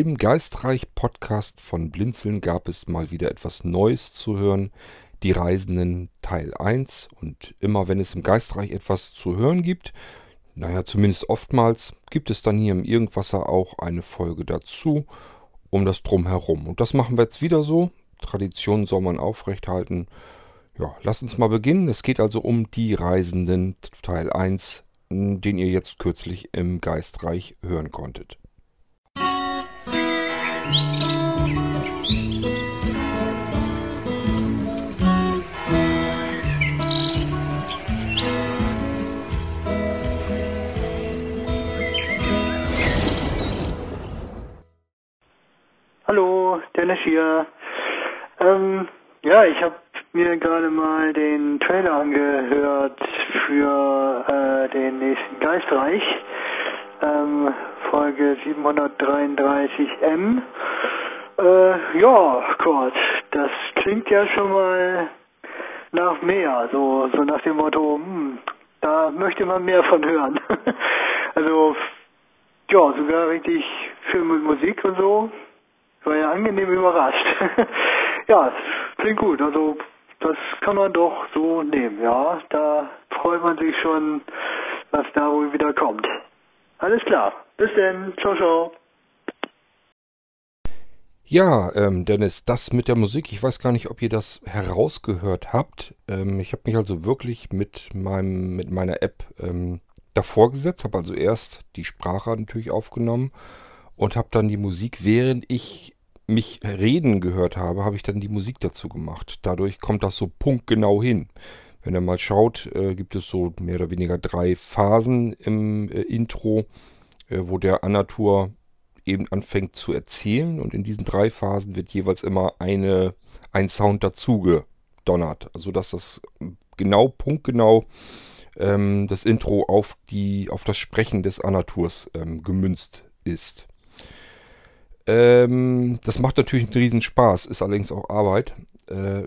Im Geistreich-Podcast von Blinzeln gab es mal wieder etwas Neues zu hören. Die Reisenden Teil 1. Und immer wenn es im Geistreich etwas zu hören gibt, naja, zumindest oftmals, gibt es dann hier im Irgendwasser auch eine Folge dazu, um das Drumherum. Und das machen wir jetzt wieder so. Tradition soll man aufrechthalten. Ja, lass uns mal beginnen. Es geht also um die Reisenden Teil 1, den ihr jetzt kürzlich im Geistreich hören konntet. Hallo, Dennis hier. Ähm, ja, ich habe mir gerade mal den Trailer angehört für äh, den nächsten Geistreich. Ähm, Folge 733M. Äh, ja, Gott, das klingt ja schon mal nach mehr, so, so nach dem Motto, hm, da möchte man mehr von hören. also, ja, sogar richtig schön mit Musik und so. War ja angenehm überrascht. ja, klingt gut. Also, das kann man doch so nehmen, ja. Da freut man sich schon, was da wohl wieder kommt. Alles klar. Bis denn. Ciao, ciao. Ja, ähm, Dennis, das mit der Musik, ich weiß gar nicht, ob ihr das herausgehört habt. Ähm, ich habe mich also wirklich mit meinem, mit meiner App ähm, davor gesetzt, habe also erst die Sprache natürlich aufgenommen und habe dann die Musik, während ich mich reden gehört habe, habe ich dann die Musik dazu gemacht. Dadurch kommt das so punktgenau hin. Wenn ihr mal schaut, äh, gibt es so mehr oder weniger drei Phasen im äh, Intro, äh, wo der Anatur eben anfängt zu erzählen und in diesen drei Phasen wird jeweils immer eine, ein Sound dazu gedonnert. Also dass das genau, punktgenau ähm, das Intro auf, die, auf das Sprechen des Anaturs ähm, gemünzt ist. Ähm, das macht natürlich einen riesen Spaß, ist allerdings auch Arbeit äh,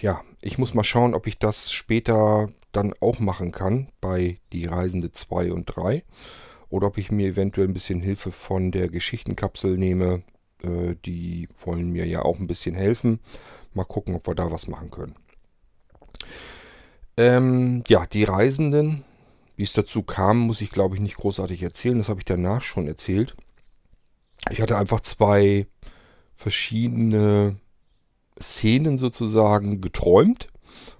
ja, ich muss mal schauen, ob ich das später dann auch machen kann bei Die Reisende 2 und 3 oder ob ich mir eventuell ein bisschen Hilfe von der Geschichtenkapsel nehme. Äh, die wollen mir ja auch ein bisschen helfen. Mal gucken, ob wir da was machen können. Ähm, ja, die Reisenden, wie es dazu kam, muss ich glaube ich nicht großartig erzählen. Das habe ich danach schon erzählt. Ich hatte einfach zwei verschiedene Szenen sozusagen geträumt,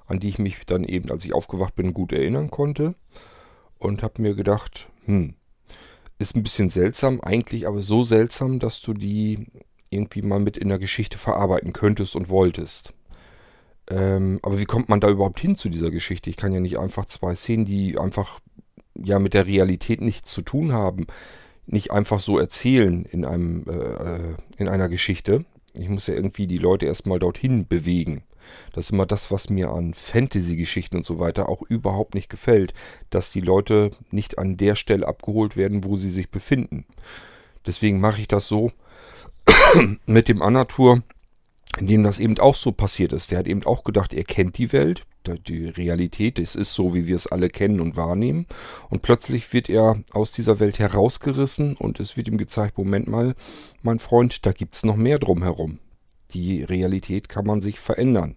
an die ich mich dann eben, als ich aufgewacht bin, gut erinnern konnte. Und habe mir gedacht, hm, ist ein bisschen seltsam, eigentlich aber so seltsam, dass du die irgendwie mal mit in der Geschichte verarbeiten könntest und wolltest. Ähm, aber wie kommt man da überhaupt hin zu dieser Geschichte? Ich kann ja nicht einfach zwei Szenen, die einfach ja mit der Realität nichts zu tun haben, nicht einfach so erzählen in einem äh, äh in einer Geschichte, ich muss ja irgendwie die Leute erstmal dorthin bewegen. Das ist immer das, was mir an Fantasy-Geschichten und so weiter auch überhaupt nicht gefällt, dass die Leute nicht an der Stelle abgeholt werden, wo sie sich befinden. Deswegen mache ich das so mit dem Anatur, in dem das eben auch so passiert ist. Der hat eben auch gedacht, er kennt die Welt, die Realität, es ist so, wie wir es alle kennen und wahrnehmen. Und plötzlich wird er aus dieser Welt herausgerissen und es wird ihm gezeigt, Moment mal, mein Freund, da gibt es noch mehr drumherum. Die Realität kann man sich verändern.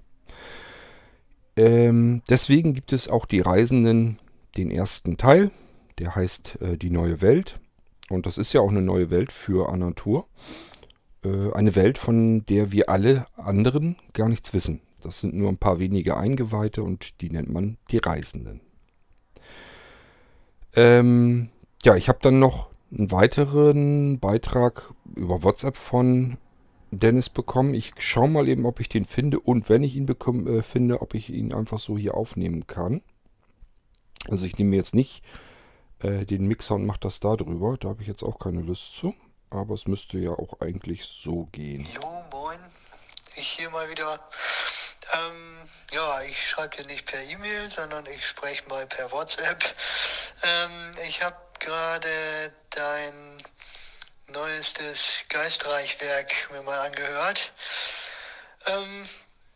Ähm, deswegen gibt es auch die Reisenden den ersten Teil, der heißt äh, Die neue Welt. Und das ist ja auch eine neue Welt für Anatur. Äh, eine Welt, von der wir alle anderen gar nichts wissen. Das sind nur ein paar wenige Eingeweihte und die nennt man die Reisenden. Ähm, ja, ich habe dann noch einen weiteren Beitrag über WhatsApp von Dennis bekommen. Ich schaue mal eben, ob ich den finde und wenn ich ihn bekomme, äh, finde, ob ich ihn einfach so hier aufnehmen kann. Also ich nehme jetzt nicht äh, den Mixer und mache das da drüber. Da habe ich jetzt auch keine Lust zu. Aber es müsste ja auch eigentlich so gehen. Jo, moin. Ich hier mal wieder ähm, ja, ich schreibe dir nicht per E-Mail, sondern ich spreche mal per WhatsApp. Ähm, ich habe gerade dein neuestes Geistreichwerk mir mal angehört. Ähm,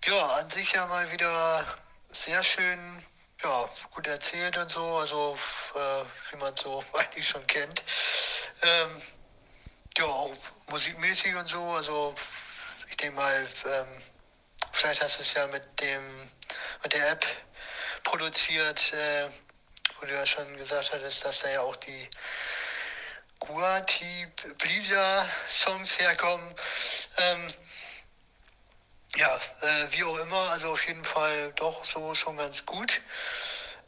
ja, an sich ja mal wieder sehr schön, ja, gut erzählt und so, also äh, wie man so eigentlich schon kennt. Ähm, ja, musikmäßig und so. Also ich denke mal, ähm, vielleicht hast du es ja mit dem mit der App produziert, äh, wo du ja schon gesagt hattest, dass da ja auch die Guati Blisa Songs herkommen. Ähm, ja, äh, wie auch immer, also auf jeden Fall doch so schon ganz gut.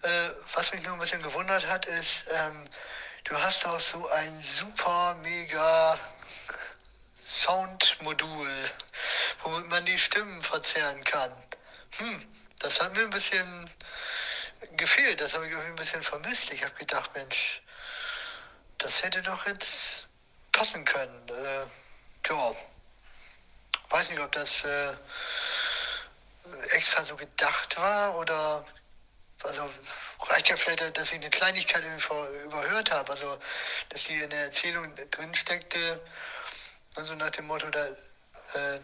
Äh, was mich nur ein bisschen gewundert hat, ist, ähm, du hast auch so ein super mega Soundmodul, womit man die Stimmen verzerren kann. Hm, das hat mir ein bisschen gefehlt, das habe ich irgendwie ein bisschen vermisst. Ich habe gedacht, Mensch, das hätte doch jetzt passen können. Äh, ja, weiß nicht, ob das äh, extra so gedacht war oder also reicht ja vielleicht, dass ich eine Kleinigkeit überhört habe, also dass die in der Erzählung drin steckte, also nach dem Motto, da, äh,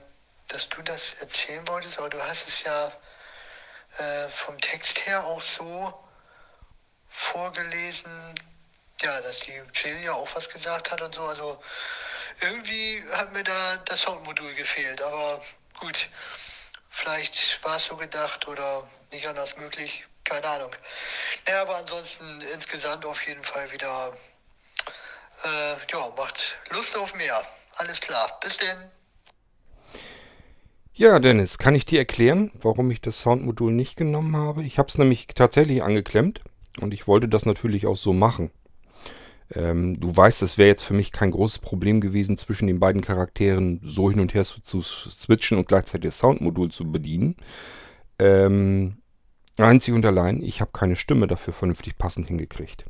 dass du das erzählen wolltest, aber du hast es ja äh, vom Text her auch so vorgelesen, ja, dass die Jill ja auch was gesagt hat und so. Also irgendwie hat mir da das Soundmodul gefehlt, aber gut, vielleicht war es so gedacht oder nicht anders möglich, keine Ahnung. Ja, aber ansonsten insgesamt auf jeden Fall wieder, äh, ja, macht Lust auf mehr. Alles klar, bis denn. Ja, Dennis, kann ich dir erklären, warum ich das Soundmodul nicht genommen habe? Ich habe es nämlich tatsächlich angeklemmt und ich wollte das natürlich auch so machen. Ähm, du weißt, es wäre jetzt für mich kein großes Problem gewesen, zwischen den beiden Charakteren so hin und her zu, zu switchen und gleichzeitig das Soundmodul zu bedienen. Ähm, einzig und allein, ich habe keine Stimme dafür vernünftig passend hingekriegt.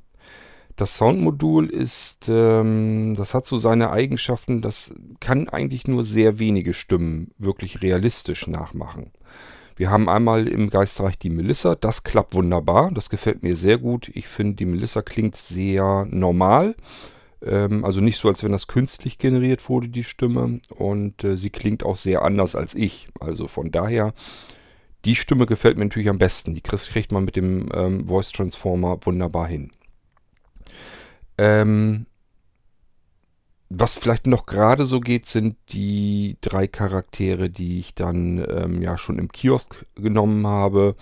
Das Soundmodul ist, ähm, das hat so seine Eigenschaften, das kann eigentlich nur sehr wenige Stimmen wirklich realistisch nachmachen. Wir haben einmal im Geistreich die Melissa, das klappt wunderbar, das gefällt mir sehr gut. Ich finde, die Melissa klingt sehr normal, ähm, also nicht so, als wenn das künstlich generiert wurde, die Stimme. Und äh, sie klingt auch sehr anders als ich. Also von daher, die Stimme gefällt mir natürlich am besten. Die kriegt man mit dem ähm, Voice Transformer wunderbar hin. Ähm, was vielleicht noch gerade so geht, sind die drei Charaktere, die ich dann ähm, ja schon im Kiosk genommen habe.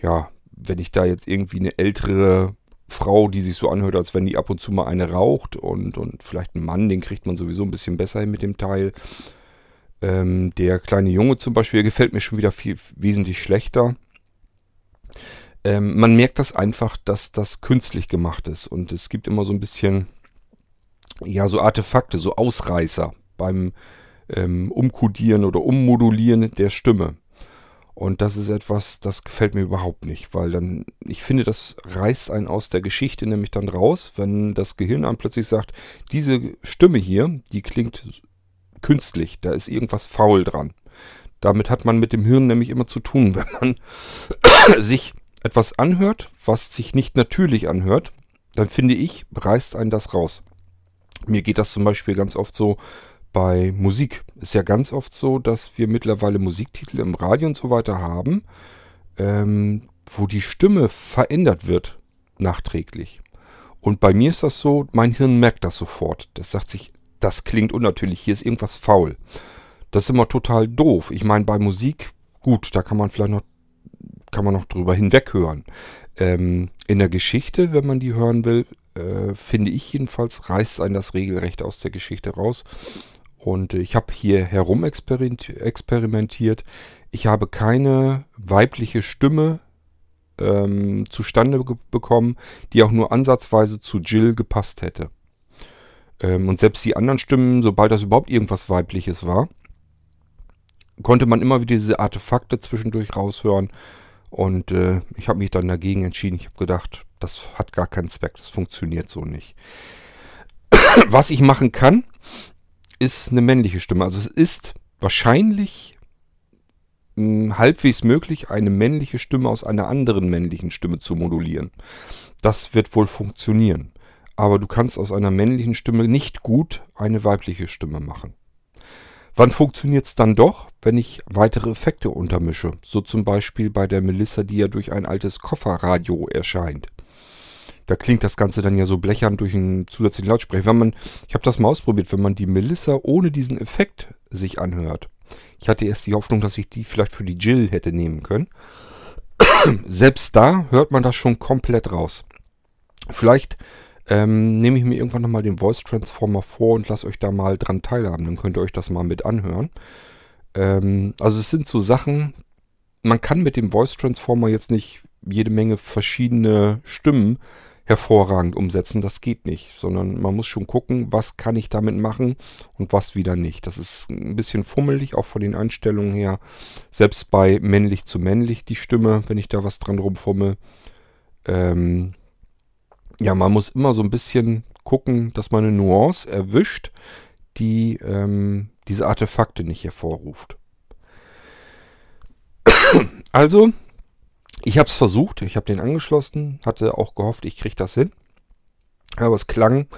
Ja, wenn ich da jetzt irgendwie eine ältere Frau, die sich so anhört, als wenn die ab und zu mal eine raucht und, und vielleicht einen Mann, den kriegt man sowieso ein bisschen besser hin mit dem Teil. Ähm, der kleine Junge zum Beispiel gefällt mir schon wieder viel wesentlich schlechter. Ähm, man merkt das einfach, dass das künstlich gemacht ist. Und es gibt immer so ein bisschen, ja, so Artefakte, so Ausreißer beim ähm, Umkodieren oder Ummodulieren der Stimme. Und das ist etwas, das gefällt mir überhaupt nicht, weil dann, ich finde, das reißt einen aus der Geschichte nämlich dann raus, wenn das Gehirn einem plötzlich sagt, diese Stimme hier, die klingt künstlich, da ist irgendwas faul dran. Damit hat man mit dem Hirn nämlich immer zu tun, wenn man sich etwas anhört, was sich nicht natürlich anhört, dann finde ich, reißt einen das raus. Mir geht das zum Beispiel ganz oft so bei Musik. Ist ja ganz oft so, dass wir mittlerweile Musiktitel im Radio und so weiter haben, ähm, wo die Stimme verändert wird nachträglich. Und bei mir ist das so, mein Hirn merkt das sofort. Das sagt sich, das klingt unnatürlich, hier ist irgendwas faul. Das ist immer total doof. Ich meine, bei Musik, gut, da kann man vielleicht noch kann man noch drüber hinweghören. Ähm, in der Geschichte, wenn man die hören will, äh, finde ich jedenfalls, reißt ein das regelrecht aus der Geschichte raus. Und ich habe hier herum experimentiert. Ich habe keine weibliche Stimme ähm, zustande bekommen, die auch nur ansatzweise zu Jill gepasst hätte. Ähm, und selbst die anderen Stimmen, sobald das überhaupt irgendwas Weibliches war, konnte man immer wieder diese Artefakte zwischendurch raushören. Und äh, ich habe mich dann dagegen entschieden. Ich habe gedacht, das hat gar keinen Zweck, das funktioniert so nicht. Was ich machen kann, ist eine männliche Stimme. Also es ist wahrscheinlich mh, hm, halbwegs möglich, eine männliche Stimme aus einer anderen männlichen Stimme zu modulieren. Das wird wohl funktionieren. Aber du kannst aus einer männlichen Stimme nicht gut eine weibliche Stimme machen. Wann funktioniert es dann doch, wenn ich weitere Effekte untermische? So zum Beispiel bei der Melissa, die ja durch ein altes Kofferradio erscheint. Da klingt das Ganze dann ja so blechern durch einen zusätzlichen Lautsprecher. Wenn man, ich habe das mal ausprobiert, wenn man die Melissa ohne diesen Effekt sich anhört. Ich hatte erst die Hoffnung, dass ich die vielleicht für die Jill hätte nehmen können. Selbst da hört man das schon komplett raus. Vielleicht ähm, nehme ich mir irgendwann nochmal den Voice Transformer vor und lasse euch da mal dran teilhaben. Dann könnt ihr euch das mal mit anhören. Ähm, also es sind so Sachen, man kann mit dem Voice Transformer jetzt nicht jede Menge verschiedene Stimmen hervorragend umsetzen. Das geht nicht, sondern man muss schon gucken, was kann ich damit machen und was wieder nicht. Das ist ein bisschen fummelig, auch von den Einstellungen her. Selbst bei männlich zu männlich die Stimme, wenn ich da was dran rumfummel. Ähm, ja, man muss immer so ein bisschen gucken, dass man eine Nuance erwischt, die ähm, diese Artefakte nicht hervorruft. Also, ich habe es versucht, ich habe den angeschlossen, hatte auch gehofft, ich kriege das hin. Aber es klang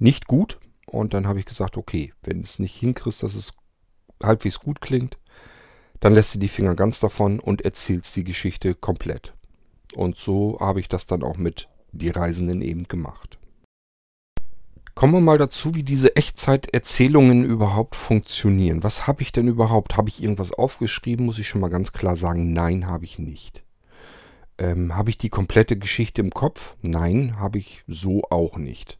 nicht gut und dann habe ich gesagt, okay, wenn es nicht hinkriegst, dass es halbwegs gut klingt, dann lässt du die Finger ganz davon und erzählst die Geschichte komplett. Und so habe ich das dann auch mit die Reisenden eben gemacht. Kommen wir mal dazu, wie diese Echtzeiterzählungen überhaupt funktionieren. Was habe ich denn überhaupt? Habe ich irgendwas aufgeschrieben? Muss ich schon mal ganz klar sagen, nein, habe ich nicht. Ähm, habe ich die komplette Geschichte im Kopf? Nein, habe ich so auch nicht.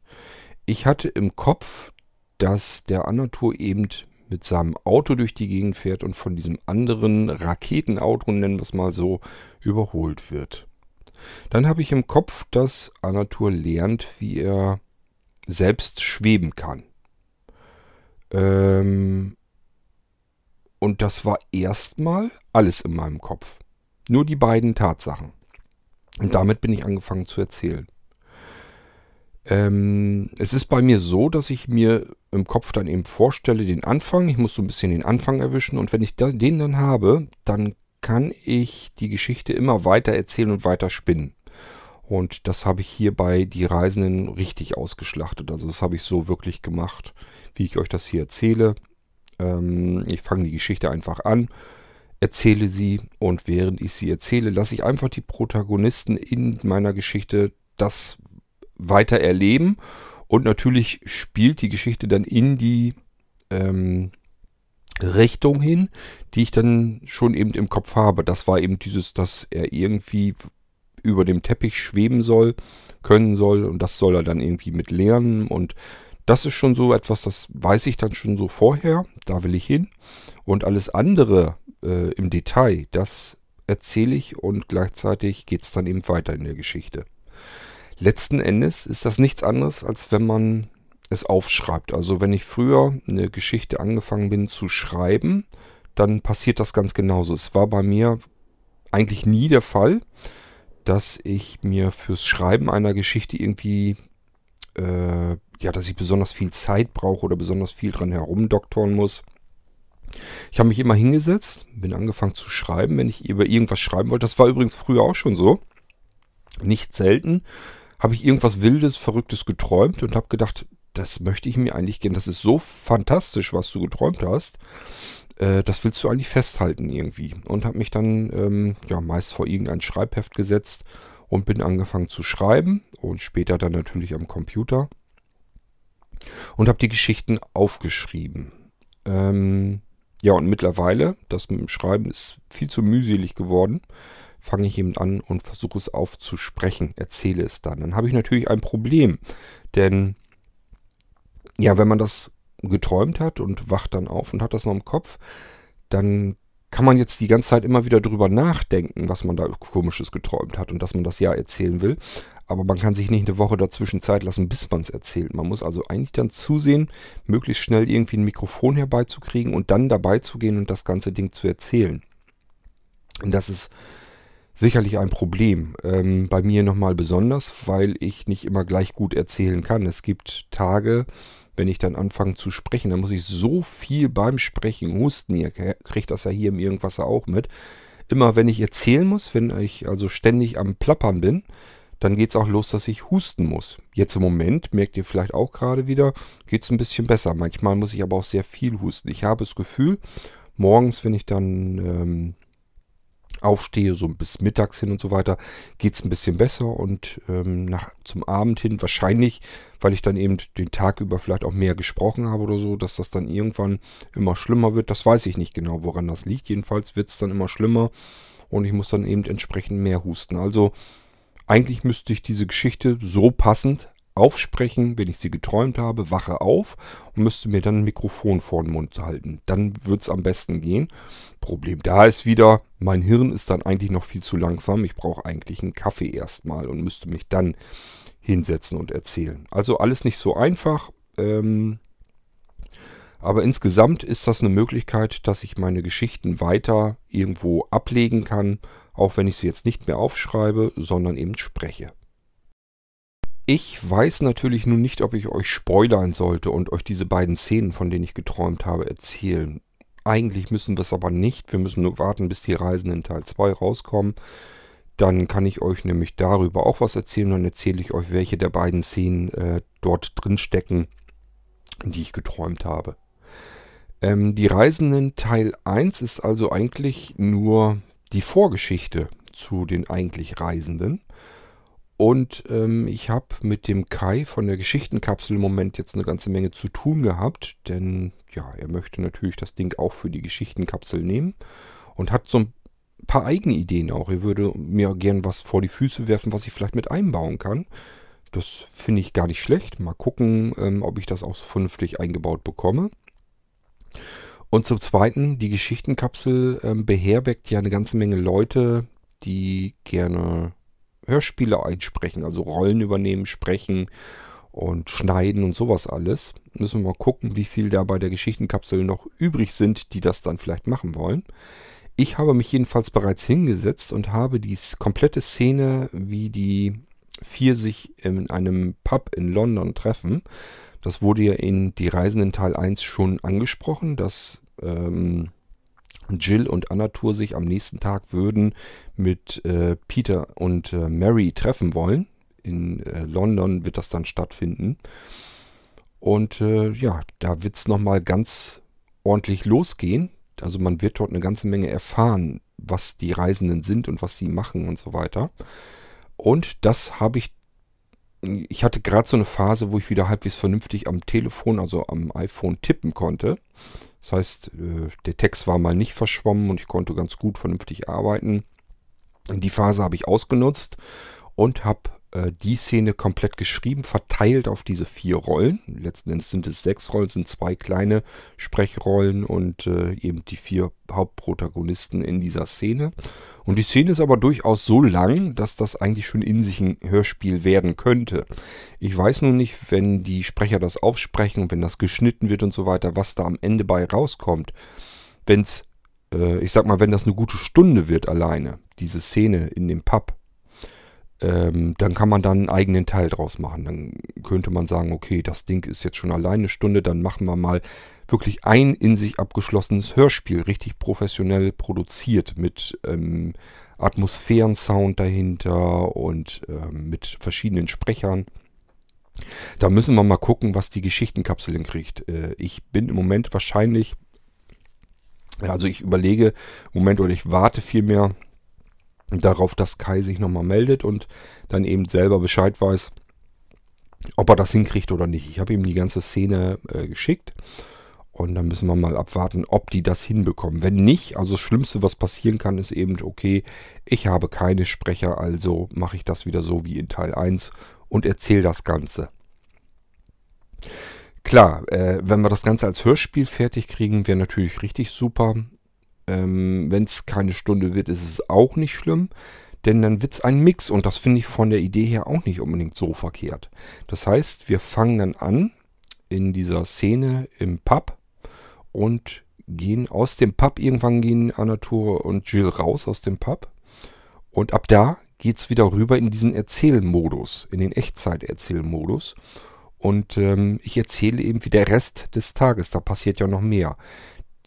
Ich hatte im Kopf, dass der Anatur eben mit seinem Auto durch die Gegend fährt und von diesem anderen Raketenauto, nennen wir es mal so, überholt wird. Dann habe ich im Kopf, dass Anatur lernt, wie er selbst schweben kann. Ähm, und das war erstmal alles in meinem Kopf. Nur die beiden Tatsachen. Und damit bin ich angefangen zu erzählen. Ähm, es ist bei mir so, dass ich mir im Kopf dann eben vorstelle, den Anfang. Ich muss so ein bisschen den Anfang erwischen. Und wenn ich den dann habe, dann kann ich die Geschichte immer weiter erzählen und weiter spinnen. Und das habe ich hier bei Die Reisenden richtig ausgeschlachtet. Also das habe ich so wirklich gemacht, wie ich euch das hier erzähle. Ähm, ich fange die Geschichte einfach an, erzähle sie und während ich sie erzähle, lasse ich einfach die Protagonisten in meiner Geschichte das weiter erleben. Und natürlich spielt die Geschichte dann in die ähm, Richtung hin, die ich dann schon eben im Kopf habe. Das war eben dieses, dass er irgendwie über dem Teppich schweben soll, können soll und das soll er dann irgendwie mit lernen und das ist schon so etwas, das weiß ich dann schon so vorher, da will ich hin und alles andere äh, im Detail, das erzähle ich und gleichzeitig geht es dann eben weiter in der Geschichte. Letzten Endes ist das nichts anderes, als wenn man es aufschreibt. Also wenn ich früher eine Geschichte angefangen bin zu schreiben, dann passiert das ganz genauso. Es war bei mir eigentlich nie der Fall, dass ich mir fürs Schreiben einer Geschichte irgendwie, äh, ja, dass ich besonders viel Zeit brauche oder besonders viel dran herumdoktoren muss. Ich habe mich immer hingesetzt, bin angefangen zu schreiben, wenn ich über irgendwas schreiben wollte. Das war übrigens früher auch schon so. Nicht selten habe ich irgendwas Wildes, Verrücktes geträumt und habe gedacht, das möchte ich mir eigentlich gern. Das ist so fantastisch, was du geträumt hast äh, das willst du eigentlich festhalten irgendwie. Und habe mich dann ähm, ja meist vor irgendein Schreibheft gesetzt und bin angefangen zu schreiben und später dann natürlich am Computer und habe die Geschichten aufgeschrieben. Ähm, ja, und mittlerweile, das mit dem Schreiben ist viel zu mühselig geworden, fange ich eben an und versuche es aufzusprechen, erzähle es dann. Dann habe ich natürlich ein Problem, denn ja, wenn man das geträumt hat und wacht dann auf und hat das noch im Kopf, dann kann man jetzt die ganze Zeit immer wieder drüber nachdenken, was man da komisches geträumt hat und dass man das ja erzählen will. Aber man kann sich nicht eine Woche dazwischen Zeit lassen, bis man es erzählt. Man muss also eigentlich dann zusehen, möglichst schnell irgendwie ein Mikrofon herbeizukriegen und dann dabei zu gehen und das ganze Ding zu erzählen. Und das ist sicherlich ein Problem. Ähm, bei mir nochmal besonders, weil ich nicht immer gleich gut erzählen kann. Es gibt Tage, wenn ich dann anfange zu sprechen, dann muss ich so viel beim Sprechen husten. Ihr kriegt das ja hier im Irgendwasser auch mit. Immer wenn ich erzählen muss, wenn ich also ständig am Plappern bin, dann geht es auch los, dass ich husten muss. Jetzt im Moment, merkt ihr vielleicht auch gerade wieder, geht es ein bisschen besser. Manchmal muss ich aber auch sehr viel husten. Ich habe das Gefühl, morgens, wenn ich dann ähm, aufstehe, so bis mittags hin und so weiter, geht es ein bisschen besser und ähm, nach, zum Abend hin wahrscheinlich, weil ich dann eben den Tag über vielleicht auch mehr gesprochen habe oder so, dass das dann irgendwann immer schlimmer wird. Das weiß ich nicht genau, woran das liegt. Jedenfalls wird es dann immer schlimmer und ich muss dann eben entsprechend mehr husten. Also eigentlich müsste ich diese Geschichte so passend aufsprechen, wenn ich sie geträumt habe, wache auf und müsste mir dann ein Mikrofon vor den Mund halten. Dann wird es am besten gehen. Problem da ist wieder, mein Hirn ist dann eigentlich noch viel zu langsam. Ich brauche eigentlich einen Kaffee erstmal und müsste mich dann hinsetzen und erzählen. Also alles nicht so einfach. Ähm, aber insgesamt ist das eine Möglichkeit, dass ich meine Geschichten weiter irgendwo ablegen kann, auch wenn ich sie jetzt nicht mehr aufschreibe, sondern eben spreche. Ich weiß natürlich nun nicht, ob ich euch spoilern sollte und euch diese beiden Szenen, von denen ich geträumt habe, erzählen. Eigentlich müssen wir es aber nicht. Wir müssen nur warten, bis die Reisen in Teil 2 rauskommen. Dann kann ich euch nämlich darüber auch was erzählen. Dann erzähle ich euch, welche der beiden Szenen äh, dort drin stecken, die ich geträumt habe. Ähm, die Reisenden Teil 1 ist also eigentlich nur die Vorgeschichte zu den eigentlich Reisenden. Und ähm, ich habe mit dem Kai von der Geschichtenkapsel im Moment jetzt eine ganze Menge zu tun gehabt, denn ja, er möchte natürlich das Ding auch für die Geschichtenkapsel nehmen und hat so ein paar eigene Ideen auch. Er würde mir gern was vor die Füße werfen, was ich vielleicht mit einbauen kann. Das finde ich gar nicht schlecht. Mal gucken, ähm, ob ich das auch vernünftig eingebaut bekomme. Und zum Zweiten, die Geschichtenkapsel ähm, beherbergt ja eine ganze Menge Leute, die gerne Hörspiele einsprechen, also Rollen übernehmen, sprechen und schneiden und sowas alles. Müssen wir mal gucken, wie viel da bei der Geschichtenkapsel noch übrig sind, die das dann vielleicht machen wollen. Ich habe mich jedenfalls bereits hingesetzt und habe die komplette Szene, wie die vier sich in einem Pub in London treffen. Das wurde ja in Die Reisenden Teil 1 schon angesprochen, dass ähm, Jill und Annatur sich am nächsten Tag würden mit äh, Peter und äh, Mary treffen wollen. In äh, London wird das dann stattfinden. Und äh, ja, da wird es nochmal ganz ordentlich losgehen. Also man wird dort eine ganze Menge erfahren, was die Reisenden sind und was sie machen und so weiter. Und das habe ich ich hatte gerade so eine Phase, wo ich wieder halbwegs vernünftig am Telefon, also am iPhone tippen konnte. Das heißt, äh, der Text war mal nicht verschwommen und ich konnte ganz gut vernünftig arbeiten. Die Phase habe ich ausgenutzt und habe äh, die Szene komplett geschrieben, verteilt auf diese vier Rollen. Letzten Endes sind es sechs Rollen, sind zwei kleine Sprechrollen und äh, eben die vier Hauptprotagonisten in dieser Szene. Und die Szene ist aber durchaus so lang, dass das eigentlich schon in sich ein Hörspiel werden könnte. Ich weiß nun nicht, wenn die Sprecher das aufsprechen und wenn das geschnitten wird und so weiter, was da am Ende bei rauskommt. Wenn es, äh, ich sag mal, wenn das eine gute Stunde wird alleine, diese Szene in dem Pub, ähm, dann kann man dann einen eigenen Teil draus machen. Dann könnte man sagen, okay, das Ding ist jetzt schon alleine eine Stunde, dann machen wir mal wirklich ein in sich abgeschlossenes Hörspiel, richtig professionell produziert mit ähm, Atmosphärensound dahinter und ähm, mit verschiedenen Sprechern. Da müssen wir mal gucken, was die Geschichtenkapsel hinkriegt. Äh, ich bin im Moment wahrscheinlich, also ich überlege im Moment oder ich warte vielmehr darauf, dass Kai sich nochmal meldet und dann eben selber Bescheid weiß, ob er das hinkriegt oder nicht. Ich habe ihm die ganze Szene äh, geschickt und dann müssen wir mal abwarten, ob die das hinbekommen. Wenn nicht, also das Schlimmste, was passieren kann, ist eben, okay, ich habe keine Sprecher, also mache ich das wieder so wie in Teil 1 und erzähle das Ganze. Klar, äh, wenn wir das Ganze als Hörspiel fertig kriegen, wäre natürlich richtig super. Ähm, Wenn es keine Stunde wird, ist es auch nicht schlimm. Denn dann wird es ein Mix und das finde ich von der Idee her auch nicht unbedingt so verkehrt. Das heißt, wir fangen dann an in dieser Szene im Pub und gehen aus dem Pub. Irgendwann gehen Anatur und Jill raus aus dem Pub. Und ab da geht es wieder rüber in diesen Erzählmodus, in den Echtzeit-Erzählmodus. Und ähm, ich erzähle eben wie der Rest des Tages. Da passiert ja noch mehr.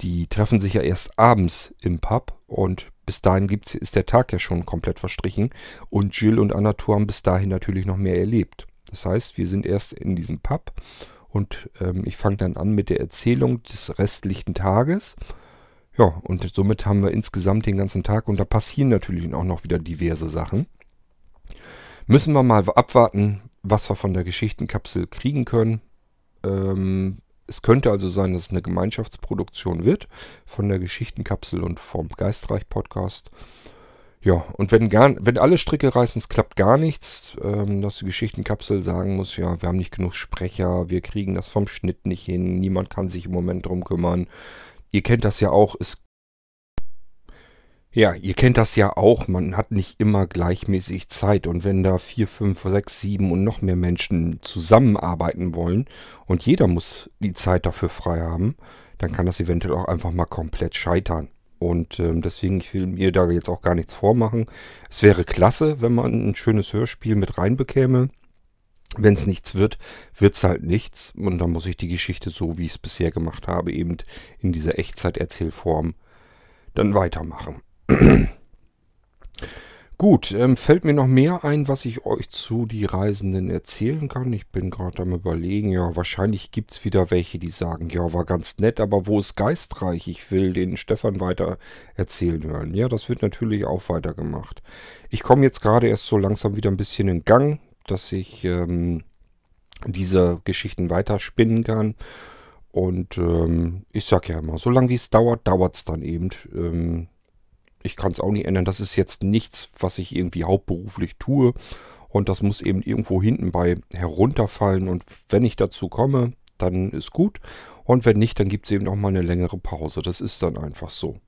Die treffen sich ja erst abends im Pub und bis dahin gibt's, ist der Tag ja schon komplett verstrichen. Und Jill und Anatur haben bis dahin natürlich noch mehr erlebt. Das heißt, wir sind erst in diesem Pub und ähm, ich fange dann an mit der Erzählung des restlichen Tages. Ja, und somit haben wir insgesamt den ganzen Tag und da passieren natürlich auch noch wieder diverse Sachen. Müssen wir mal abwarten, was wir von der Geschichtenkapsel kriegen können. Ähm, es könnte also sein, dass es eine Gemeinschaftsproduktion wird von der Geschichtenkapsel und vom Geistreich Podcast. Ja, und wenn, gar, wenn alle Stricke reißen, es klappt gar nichts, ähm, dass die Geschichtenkapsel sagen muss, ja, wir haben nicht genug Sprecher, wir kriegen das vom Schnitt nicht hin, niemand kann sich im Moment drum kümmern. Ihr kennt das ja auch, es ja, ihr kennt das ja auch, man hat nicht immer gleichmäßig Zeit und wenn da vier, fünf, sechs, sieben und noch mehr Menschen zusammenarbeiten wollen und jeder muss die Zeit dafür frei haben, dann kann das eventuell auch einfach mal komplett scheitern. Und ähm, deswegen, ich will mir da jetzt auch gar nichts vormachen. Es wäre klasse, wenn man ein schönes Hörspiel mit reinbekäme. Wenn es nichts wird, wird es halt nichts. Und dann muss ich die Geschichte so, wie ich es bisher gemacht habe, eben in dieser Echtzeiterzählform dann weitermachen. Gut, ähm, fällt mir noch mehr ein, was ich euch zu die Reisenden erzählen kann? Ich bin gerade am überlegen, ja, wahrscheinlich gibt es wieder welche, die sagen, ja, war ganz nett, aber wo ist geistreich? Ich will den Stefan weiter erzählen hören. Ja, das wird natürlich auch weitergemacht. Ich komme jetzt gerade erst so langsam wieder ein bisschen in Gang, dass ich ähm, diese Geschichten weiterspinnen kann. Und ähm, ich sag ja immer, solange wie es dauert, dauert es dann eben. Ich kann es auch nicht ändern. Das ist jetzt nichts, was ich irgendwie hauptberuflich tue. Und das muss eben irgendwo hinten bei herunterfallen. Und wenn ich dazu komme, dann ist gut. Und wenn nicht, dann gibt es eben auch mal eine längere Pause. Das ist dann einfach so.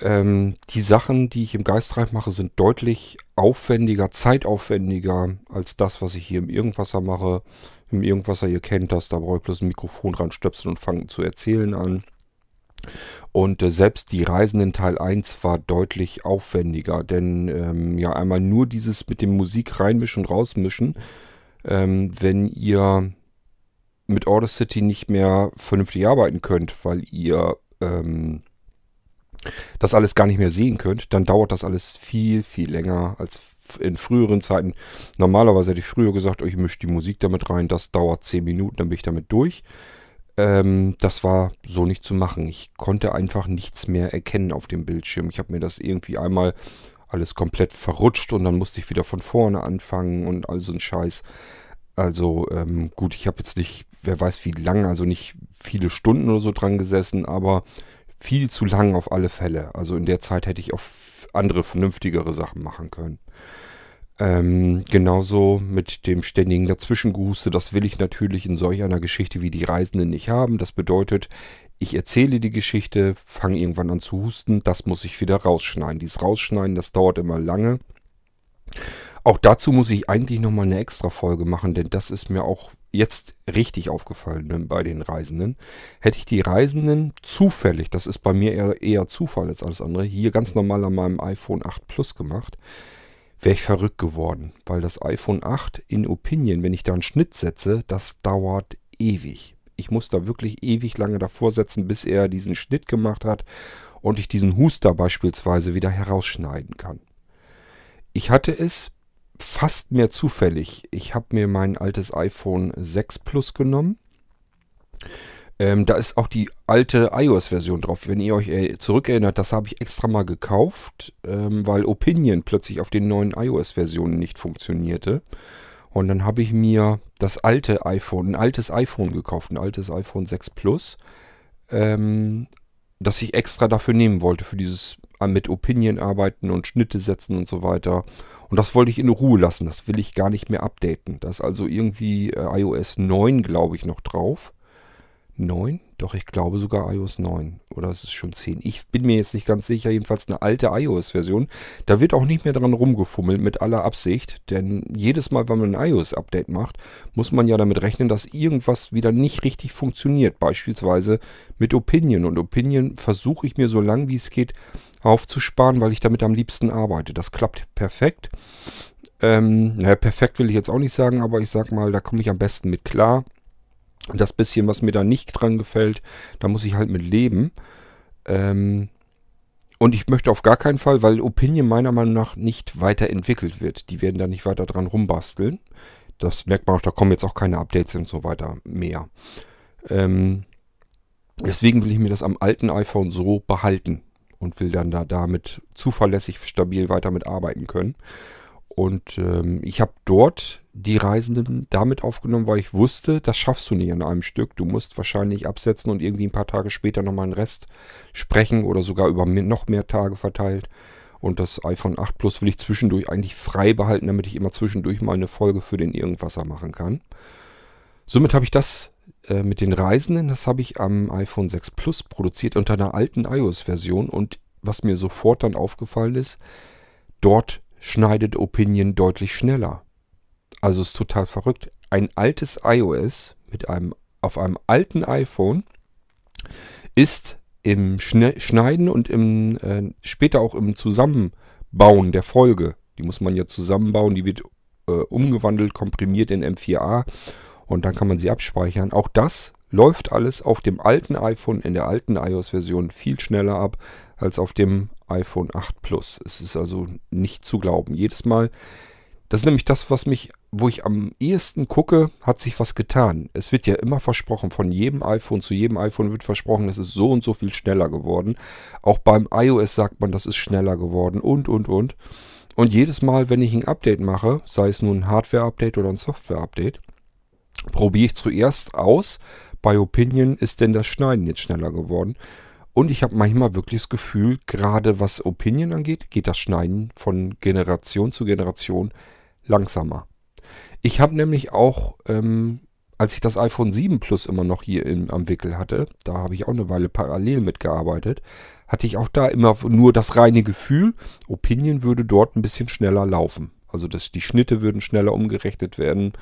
Ähm, die Sachen, die ich im Geistreich mache, sind deutlich aufwendiger, zeitaufwendiger als das, was ich hier im Irgendwasser mache. Im Irgendwasser, ihr kennt das, da brauche ich bloß ein Mikrofon dran stöpseln und fangen zu erzählen an. Und äh, selbst die Reisenden Teil 1 war deutlich aufwendiger, denn ähm, ja einmal nur dieses mit dem Musik reinmischen und rausmischen, ähm, wenn ihr mit Order City nicht mehr vernünftig arbeiten könnt, weil ihr ähm, das alles gar nicht mehr sehen könnt, dann dauert das alles viel, viel länger als in früheren Zeiten. Normalerweise hätte ich früher gesagt, oh, ich mische die Musik damit rein, das dauert 10 Minuten, dann bin ich damit durch. Ähm, das war so nicht zu machen. Ich konnte einfach nichts mehr erkennen auf dem Bildschirm. Ich habe mir das irgendwie einmal alles komplett verrutscht und dann musste ich wieder von vorne anfangen und all so ein Scheiß. Also ähm, gut, ich habe jetzt nicht, wer weiß wie lange, also nicht viele Stunden oder so dran gesessen, aber viel zu lang auf alle Fälle. Also in der Zeit hätte ich auch andere vernünftigere Sachen machen können. Ähm, genauso mit dem ständigen Dazwischengehuste, das will ich natürlich in solch einer Geschichte wie die Reisenden nicht haben. Das bedeutet, ich erzähle die Geschichte, fange irgendwann an zu husten, das muss ich wieder rausschneiden. Dieses Rausschneiden, das dauert immer lange. Auch dazu muss ich eigentlich nochmal eine extra Folge machen, denn das ist mir auch jetzt richtig aufgefallen ne, bei den Reisenden. Hätte ich die Reisenden zufällig, das ist bei mir eher, eher Zufall als alles andere, hier ganz normal an meinem iPhone 8 Plus gemacht, wäre ich verrückt geworden, weil das iPhone 8 in Opinion, wenn ich da einen Schnitt setze, das dauert ewig. Ich muss da wirklich ewig lange davor setzen, bis er diesen Schnitt gemacht hat und ich diesen Huster beispielsweise wieder herausschneiden kann. Ich hatte es fast mehr zufällig. Ich habe mir mein altes iPhone 6 Plus genommen ähm, da ist auch die alte iOS-Version drauf. Wenn ihr euch äh, zurückerinnert, das habe ich extra mal gekauft, ähm, weil Opinion plötzlich auf den neuen iOS-Versionen nicht funktionierte. Und dann habe ich mir das alte iPhone, ein altes iPhone gekauft, ein altes iPhone 6 Plus, ähm, das ich extra dafür nehmen wollte, für dieses äh, mit Opinion arbeiten und Schnitte setzen und so weiter. Und das wollte ich in Ruhe lassen. Das will ich gar nicht mehr updaten. Da ist also irgendwie äh, iOS 9, glaube ich, noch drauf. 9? Doch, ich glaube sogar iOS 9. Oder es ist schon 10. Ich bin mir jetzt nicht ganz sicher. Jedenfalls eine alte iOS-Version. Da wird auch nicht mehr dran rumgefummelt mit aller Absicht. Denn jedes Mal, wenn man ein iOS-Update macht, muss man ja damit rechnen, dass irgendwas wieder nicht richtig funktioniert. Beispielsweise mit Opinion. Und Opinion versuche ich mir so lang wie es geht aufzusparen, weil ich damit am liebsten arbeite. Das klappt perfekt. Ähm, naja, perfekt will ich jetzt auch nicht sagen, aber ich sag mal, da komme ich am besten mit klar. Das bisschen, was mir da nicht dran gefällt, da muss ich halt mit leben. Ähm, und ich möchte auf gar keinen Fall, weil Opinion meiner Meinung nach nicht weiterentwickelt wird. Die werden da nicht weiter dran rumbasteln. Das merkt man auch, da kommen jetzt auch keine Updates und so weiter mehr. Ähm, Deswegen will ich mir das am alten iPhone so behalten und will dann da damit zuverlässig, stabil weiter mitarbeiten können. Und ähm, ich habe dort die Reisenden damit aufgenommen, weil ich wusste, das schaffst du nicht an einem Stück. Du musst wahrscheinlich absetzen und irgendwie ein paar Tage später nochmal einen Rest sprechen oder sogar über noch mehr Tage verteilt. Und das iPhone 8 Plus will ich zwischendurch eigentlich frei behalten, damit ich immer zwischendurch mal eine Folge für den Irgendwasser machen kann. Somit habe ich das äh, mit den Reisenden, das habe ich am iPhone 6 Plus produziert unter einer alten iOS-Version. Und was mir sofort dann aufgefallen ist, dort schneidet Opinion deutlich schneller. Also ist total verrückt. Ein altes iOS mit einem auf einem alten iPhone ist im Schneiden und im äh, später auch im Zusammenbauen der Folge. Die muss man ja zusammenbauen, die wird äh, umgewandelt, komprimiert in M4A und dann kann man sie abspeichern. Auch das läuft alles auf dem alten iPhone in der alten iOS-Version viel schneller ab als auf dem iPhone 8 Plus. Es ist also nicht zu glauben. Jedes Mal, das ist nämlich das, was mich, wo ich am ehesten gucke, hat sich was getan. Es wird ja immer versprochen, von jedem iPhone zu jedem iPhone wird versprochen, es ist so und so viel schneller geworden. Auch beim iOS sagt man, das ist schneller geworden und, und, und. Und jedes Mal, wenn ich ein Update mache, sei es nun ein Hardware-Update oder ein Software-Update, probiere ich zuerst aus. Bei Opinion ist denn das Schneiden jetzt schneller geworden. Und ich habe manchmal wirklich das Gefühl, gerade was Opinion angeht, geht das Schneiden von Generation zu Generation langsamer. Ich habe nämlich auch, ähm, als ich das iPhone 7 Plus immer noch hier in, am Wickel hatte, da habe ich auch eine Weile parallel mitgearbeitet, hatte ich auch da immer nur das reine Gefühl, Opinion würde dort ein bisschen schneller laufen. Also dass die Schnitte würden schneller umgerechnet werden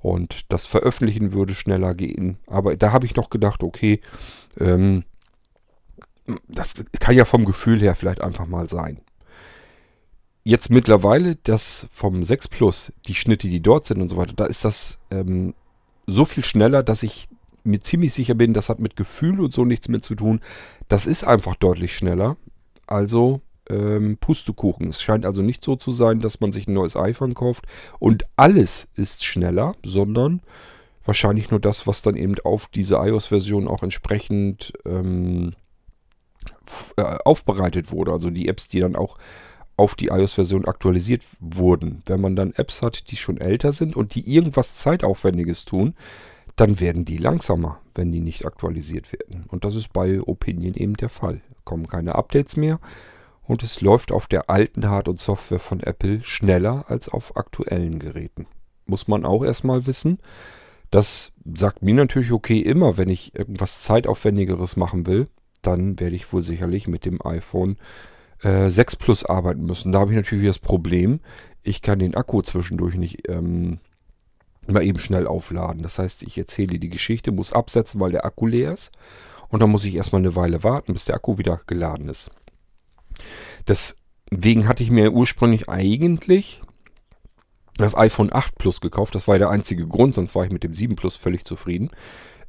und das Veröffentlichen würde schneller gehen. Aber da habe ich noch gedacht, okay, ähm, das kann ja vom Gefühl her vielleicht einfach mal sein. Jetzt mittlerweile, das vom 6 Plus, die Schnitte, die dort sind und so weiter, da ist das ähm, so viel schneller, dass ich mir ziemlich sicher bin, das hat mit Gefühl und so nichts mehr zu tun. Das ist einfach deutlich schneller. Also ähm, Pustekuchen. Es scheint also nicht so zu sein, dass man sich ein neues iPhone kauft und alles ist schneller, sondern wahrscheinlich nur das, was dann eben auf diese iOS-Version auch entsprechend ähm, äh, aufbereitet wurde. Also die Apps, die dann auch auf die iOS-Version aktualisiert wurden. Wenn man dann Apps hat, die schon älter sind und die irgendwas Zeitaufwendiges tun, dann werden die langsamer, wenn die nicht aktualisiert werden. Und das ist bei Opinion eben der Fall. Kommen keine Updates mehr und es läuft auf der alten Hard- und Software von Apple schneller als auf aktuellen Geräten. Muss man auch erstmal wissen. Das sagt mir natürlich okay immer, wenn ich irgendwas zeitaufwendigeres machen will, dann werde ich wohl sicherlich mit dem iPhone äh, 6 Plus arbeiten müssen. Da habe ich natürlich das Problem, ich kann den Akku zwischendurch nicht ähm, mal eben schnell aufladen. Das heißt, ich erzähle die Geschichte, muss absetzen, weil der Akku leer ist. Und dann muss ich erstmal eine Weile warten, bis der Akku wieder geladen ist. Deswegen hatte ich mir ursprünglich eigentlich das iPhone 8 Plus gekauft. Das war der einzige Grund, sonst war ich mit dem 7 Plus völlig zufrieden.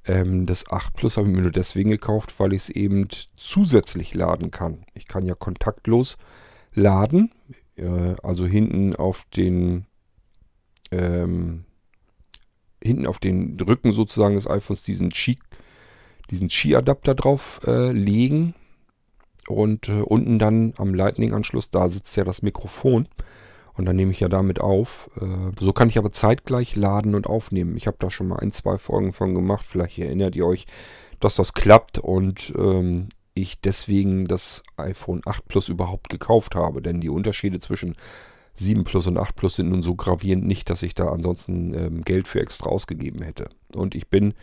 Ähm, das 8 Plus habe ich mir nur deswegen gekauft, weil ich es eben zusätzlich laden kann. Ich kann ja kontaktlos laden, äh, also hinten auf den ähm, hinten auf den Rücken sozusagen des iPhones diesen Qi, diesen Qi-Adapter drauf äh, legen und äh, unten dann am Lightning-Anschluss, da sitzt ja das Mikrofon. Und dann nehme ich ja damit auf. Äh, so kann ich aber zeitgleich laden und aufnehmen. Ich habe da schon mal ein, zwei Folgen von gemacht. Vielleicht erinnert ihr euch, dass das klappt und ähm, ich deswegen das iPhone 8 Plus überhaupt gekauft habe. Denn die Unterschiede zwischen 7 Plus und 8 Plus sind nun so gravierend nicht, dass ich da ansonsten ähm, Geld für extra ausgegeben hätte. Und ich bin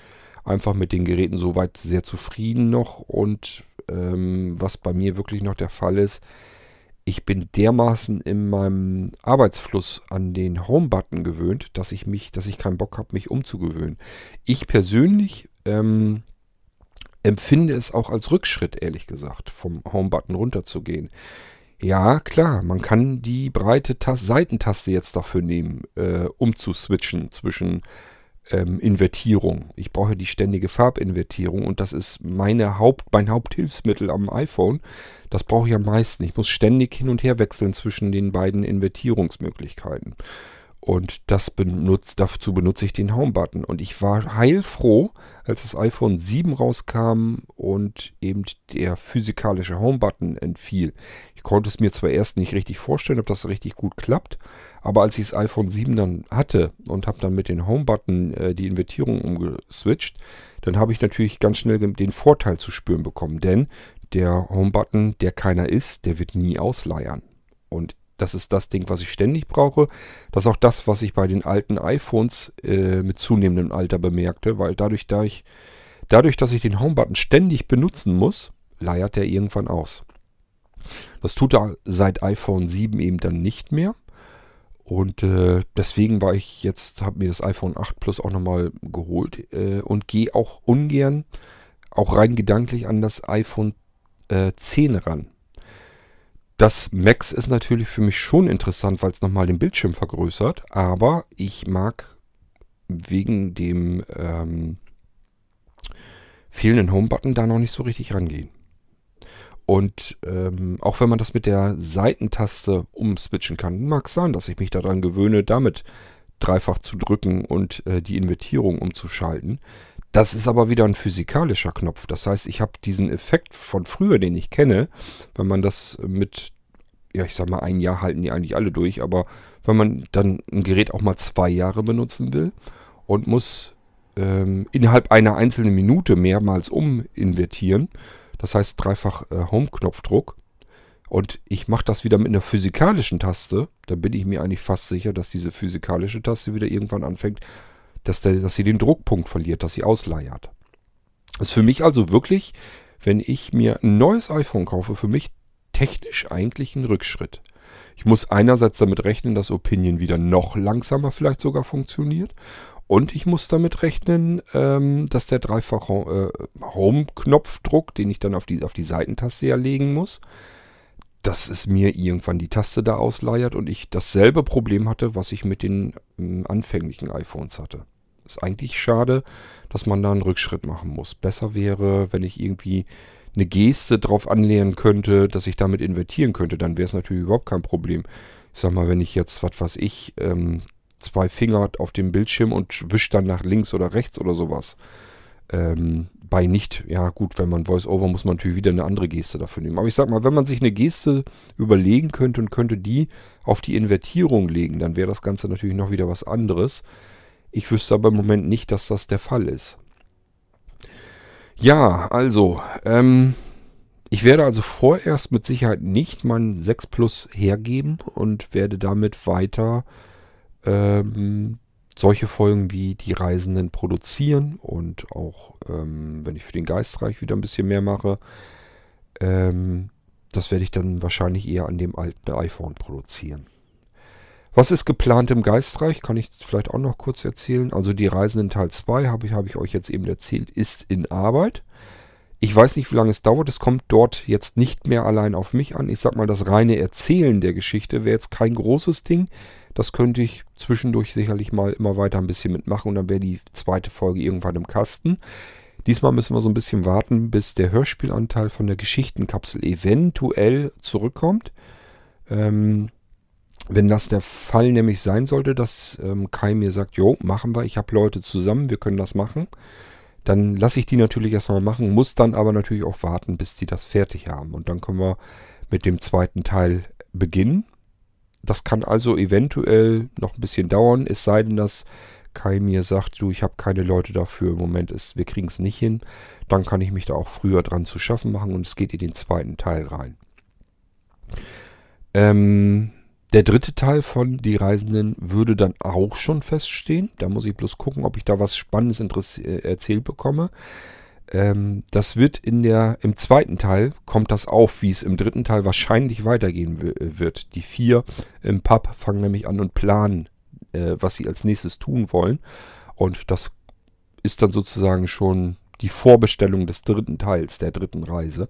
einfach mit den Geräten soweit sehr zufrieden noch und ähm, was bei mir wirklich noch der Fall ist, ich bin dermaßen in meinem Arbeitsfluss an den Home-Button gewöhnt, dass ich mich, dass ich keinen Bock habe, mich umzugewöhnen. Ich persönlich ähm, empfinde es auch als Rückschritt, ehrlich gesagt, vom Home-Button runterzugehen. Ja, klar, man kann die breite Tas Seitentaste jetzt dafür nehmen, äh, um zu switchen zwischen ähm, Invertierung. Ich brauche die ständige Farbinvertierung und das ist meine Haupt, mein Haupthilfsmittel am iPhone. Das brauche ich am meisten. Ich muss ständig hin und her wechseln zwischen den beiden Invertierungsmöglichkeiten. Und das benutzt, dazu benutze ich den Home-Button. Und ich war heilfroh, als das iPhone 7 rauskam und eben der physikalische Home-Button entfiel. Ich konnte es mir zwar erst nicht richtig vorstellen, ob das richtig gut klappt, aber als ich das iPhone 7 dann hatte und habe dann mit dem Home-Button äh, die Invertierung umgeswitcht, dann habe ich natürlich ganz schnell den Vorteil zu spüren bekommen. Denn der Home-Button, der keiner ist, der wird nie ausleiern. Und das ist das Ding, was ich ständig brauche. Das ist auch das, was ich bei den alten iPhones äh, mit zunehmendem Alter bemerkte, weil dadurch, da ich, dadurch, dass ich den Home-Button ständig benutzen muss, leiert der irgendwann aus. Das tut er seit iPhone 7 eben dann nicht mehr. Und äh, deswegen war ich jetzt, habe mir das iPhone 8 Plus auch nochmal geholt äh, und gehe auch ungern, auch rein gedanklich an das iPhone äh, 10 ran. Das Max ist natürlich für mich schon interessant, weil es nochmal den Bildschirm vergrößert, aber ich mag wegen dem ähm, fehlenden Home-Button da noch nicht so richtig rangehen. Und ähm, auch wenn man das mit der Seitentaste umswitchen kann, mag sein, dass ich mich daran gewöhne, damit dreifach zu drücken und äh, die Invertierung umzuschalten. Das ist aber wieder ein physikalischer Knopf. Das heißt, ich habe diesen Effekt von früher, den ich kenne, wenn man das mit, ja, ich sag mal, ein Jahr halten die eigentlich alle durch, aber wenn man dann ein Gerät auch mal zwei Jahre benutzen will und muss ähm, innerhalb einer einzelnen Minute mehrmals uminvertieren, das heißt dreifach äh, Home-Knopfdruck, und ich mache das wieder mit einer physikalischen Taste, dann bin ich mir eigentlich fast sicher, dass diese physikalische Taste wieder irgendwann anfängt dass, der, dass sie den Druckpunkt verliert, dass sie ausleiert. Das ist für mich also wirklich, wenn ich mir ein neues iPhone kaufe, für mich technisch eigentlich ein Rückschritt. Ich muss einerseits damit rechnen, dass Opinion wieder noch langsamer vielleicht sogar funktioniert. Und ich muss damit rechnen, ähm, dass der dreifach äh, Home-Knopfdruck, den ich dann auf die, auf die Seitentaste ja legen muss, dass es mir irgendwann die Taste da ausleiert und ich dasselbe Problem hatte, was ich mit den anfänglichen iPhones hatte. Ist eigentlich schade, dass man da einen Rückschritt machen muss. Besser wäre, wenn ich irgendwie eine Geste drauf anlehnen könnte, dass ich damit invertieren könnte, dann wäre es natürlich überhaupt kein Problem. Ich sag mal, wenn ich jetzt, was weiß ich, ähm, zwei Finger auf dem Bildschirm und wisch dann nach links oder rechts oder sowas. Ähm, bei nicht, ja gut, wenn man Voice-Over muss man natürlich wieder eine andere Geste dafür nehmen. Aber ich sag mal, wenn man sich eine Geste überlegen könnte und könnte die auf die Invertierung legen, dann wäre das Ganze natürlich noch wieder was anderes. Ich wüsste aber im Moment nicht, dass das der Fall ist. Ja, also, ähm, ich werde also vorerst mit Sicherheit nicht mein 6 Plus hergeben und werde damit weiter ähm, solche Folgen wie die Reisenden produzieren und auch, ähm, wenn ich für den Geistreich wieder ein bisschen mehr mache, ähm, das werde ich dann wahrscheinlich eher an dem alten iPhone produzieren. Was ist geplant im Geistreich? Kann ich vielleicht auch noch kurz erzählen. Also die Reisenden Teil 2 habe ich, hab ich euch jetzt eben erzählt, ist in Arbeit. Ich weiß nicht, wie lange es dauert. Es kommt dort jetzt nicht mehr allein auf mich an. Ich sag mal, das reine Erzählen der Geschichte wäre jetzt kein großes Ding. Das könnte ich zwischendurch sicherlich mal immer weiter ein bisschen mitmachen und dann wäre die zweite Folge irgendwann im Kasten. Diesmal müssen wir so ein bisschen warten, bis der Hörspielanteil von der Geschichtenkapsel eventuell zurückkommt. Ähm, wenn das der Fall nämlich sein sollte, dass ähm, Kai mir sagt, jo, machen wir, ich habe Leute zusammen, wir können das machen, dann lasse ich die natürlich erstmal machen, muss dann aber natürlich auch warten, bis die das fertig haben. Und dann können wir mit dem zweiten Teil beginnen. Das kann also eventuell noch ein bisschen dauern, es sei denn, dass Kai mir sagt, du, ich habe keine Leute dafür, im Moment ist, wir kriegen es nicht hin. Dann kann ich mich da auch früher dran zu schaffen machen und es geht in den zweiten Teil rein. Ähm, der dritte Teil von Die Reisenden würde dann auch schon feststehen. Da muss ich bloß gucken, ob ich da was Spannendes äh, erzählt bekomme. Ähm, das wird in der, im zweiten Teil kommt das auf, wie es im dritten Teil wahrscheinlich weitergehen wird. Die vier im Pub fangen nämlich an und planen, äh, was sie als nächstes tun wollen. Und das ist dann sozusagen schon die Vorbestellung des dritten Teils, der dritten Reise.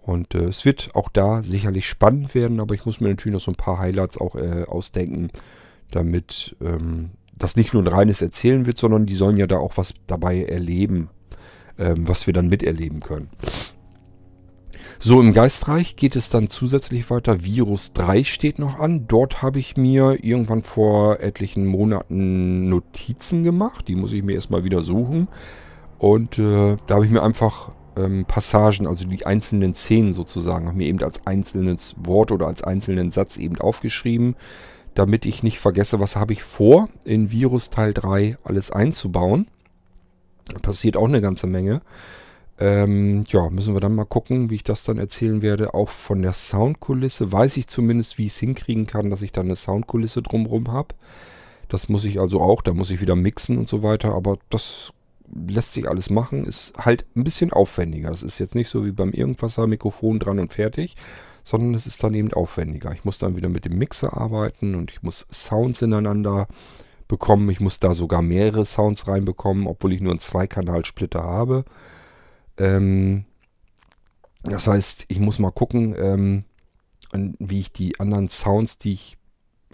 Und äh, es wird auch da sicherlich spannend werden, aber ich muss mir natürlich noch so ein paar Highlights auch äh, ausdenken, damit ähm, das nicht nur ein reines Erzählen wird, sondern die sollen ja da auch was dabei erleben, ähm, was wir dann miterleben können. So, im Geistreich geht es dann zusätzlich weiter. Virus 3 steht noch an. Dort habe ich mir irgendwann vor etlichen Monaten Notizen gemacht. Die muss ich mir erstmal wieder suchen. Und äh, da habe ich mir einfach ähm, Passagen, also die einzelnen Szenen sozusagen, habe mir eben als einzelnes Wort oder als einzelnen Satz eben aufgeschrieben, damit ich nicht vergesse, was habe ich vor, in Virus Teil 3 alles einzubauen. Passiert auch eine ganze Menge. Ähm, ja, müssen wir dann mal gucken, wie ich das dann erzählen werde. Auch von der Soundkulisse weiß ich zumindest, wie ich es hinkriegen kann, dass ich da eine Soundkulisse drumherum habe. Das muss ich also auch, da muss ich wieder mixen und so weiter, aber das lässt sich alles machen, ist halt ein bisschen aufwendiger. Das ist jetzt nicht so wie beim Irgendwasser-Mikrofon dran und fertig, sondern es ist dann eben aufwendiger. Ich muss dann wieder mit dem Mixer arbeiten und ich muss Sounds ineinander bekommen. Ich muss da sogar mehrere Sounds reinbekommen, obwohl ich nur einen Zweikanal-Splitter habe. Ähm, das heißt, ich muss mal gucken, ähm, wie ich die anderen Sounds, die ich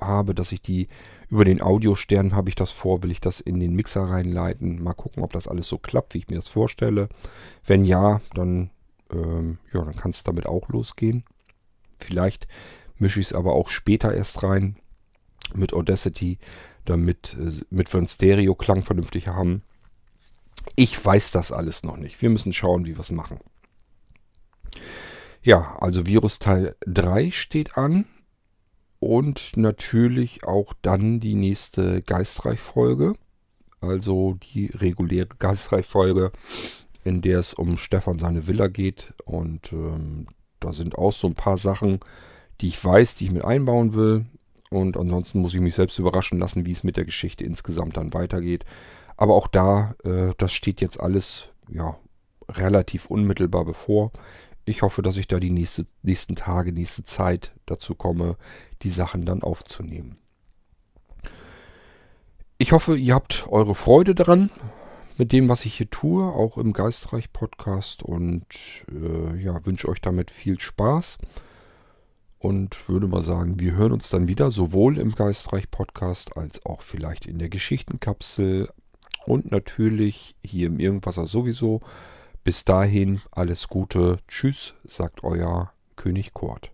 habe, dass ich die über den Audiostern habe ich das vor, will ich das in den Mixer reinleiten. Mal gucken, ob das alles so klappt, wie ich mir das vorstelle. Wenn ja, dann, ähm, ja, dann kann es damit auch losgehen. Vielleicht mische ich es aber auch später erst rein mit Audacity, damit, äh, damit wir einen Stereo-Klang vernünftig haben. Ich weiß das alles noch nicht. Wir müssen schauen, wie wir es machen. Ja, also Virus Teil 3 steht an. Und natürlich auch dann die nächste Geistreich-Folge. Also die reguläre Geistreich-Folge, in der es um Stefan seine Villa geht. Und ähm, da sind auch so ein paar Sachen, die ich weiß, die ich mit einbauen will. Und ansonsten muss ich mich selbst überraschen lassen, wie es mit der Geschichte insgesamt dann weitergeht. Aber auch da, äh, das steht jetzt alles ja relativ unmittelbar bevor. Ich hoffe, dass ich da die nächste, nächsten Tage, nächste Zeit dazu komme, die Sachen dann aufzunehmen. Ich hoffe, ihr habt eure Freude daran mit dem, was ich hier tue, auch im Geistreich Podcast und äh, ja, wünsche euch damit viel Spaß und würde mal sagen, wir hören uns dann wieder sowohl im Geistreich Podcast als auch vielleicht in der Geschichtenkapsel und natürlich hier im Irgendwasser sowieso. Bis dahin alles Gute. Tschüss, sagt euer König Kurt.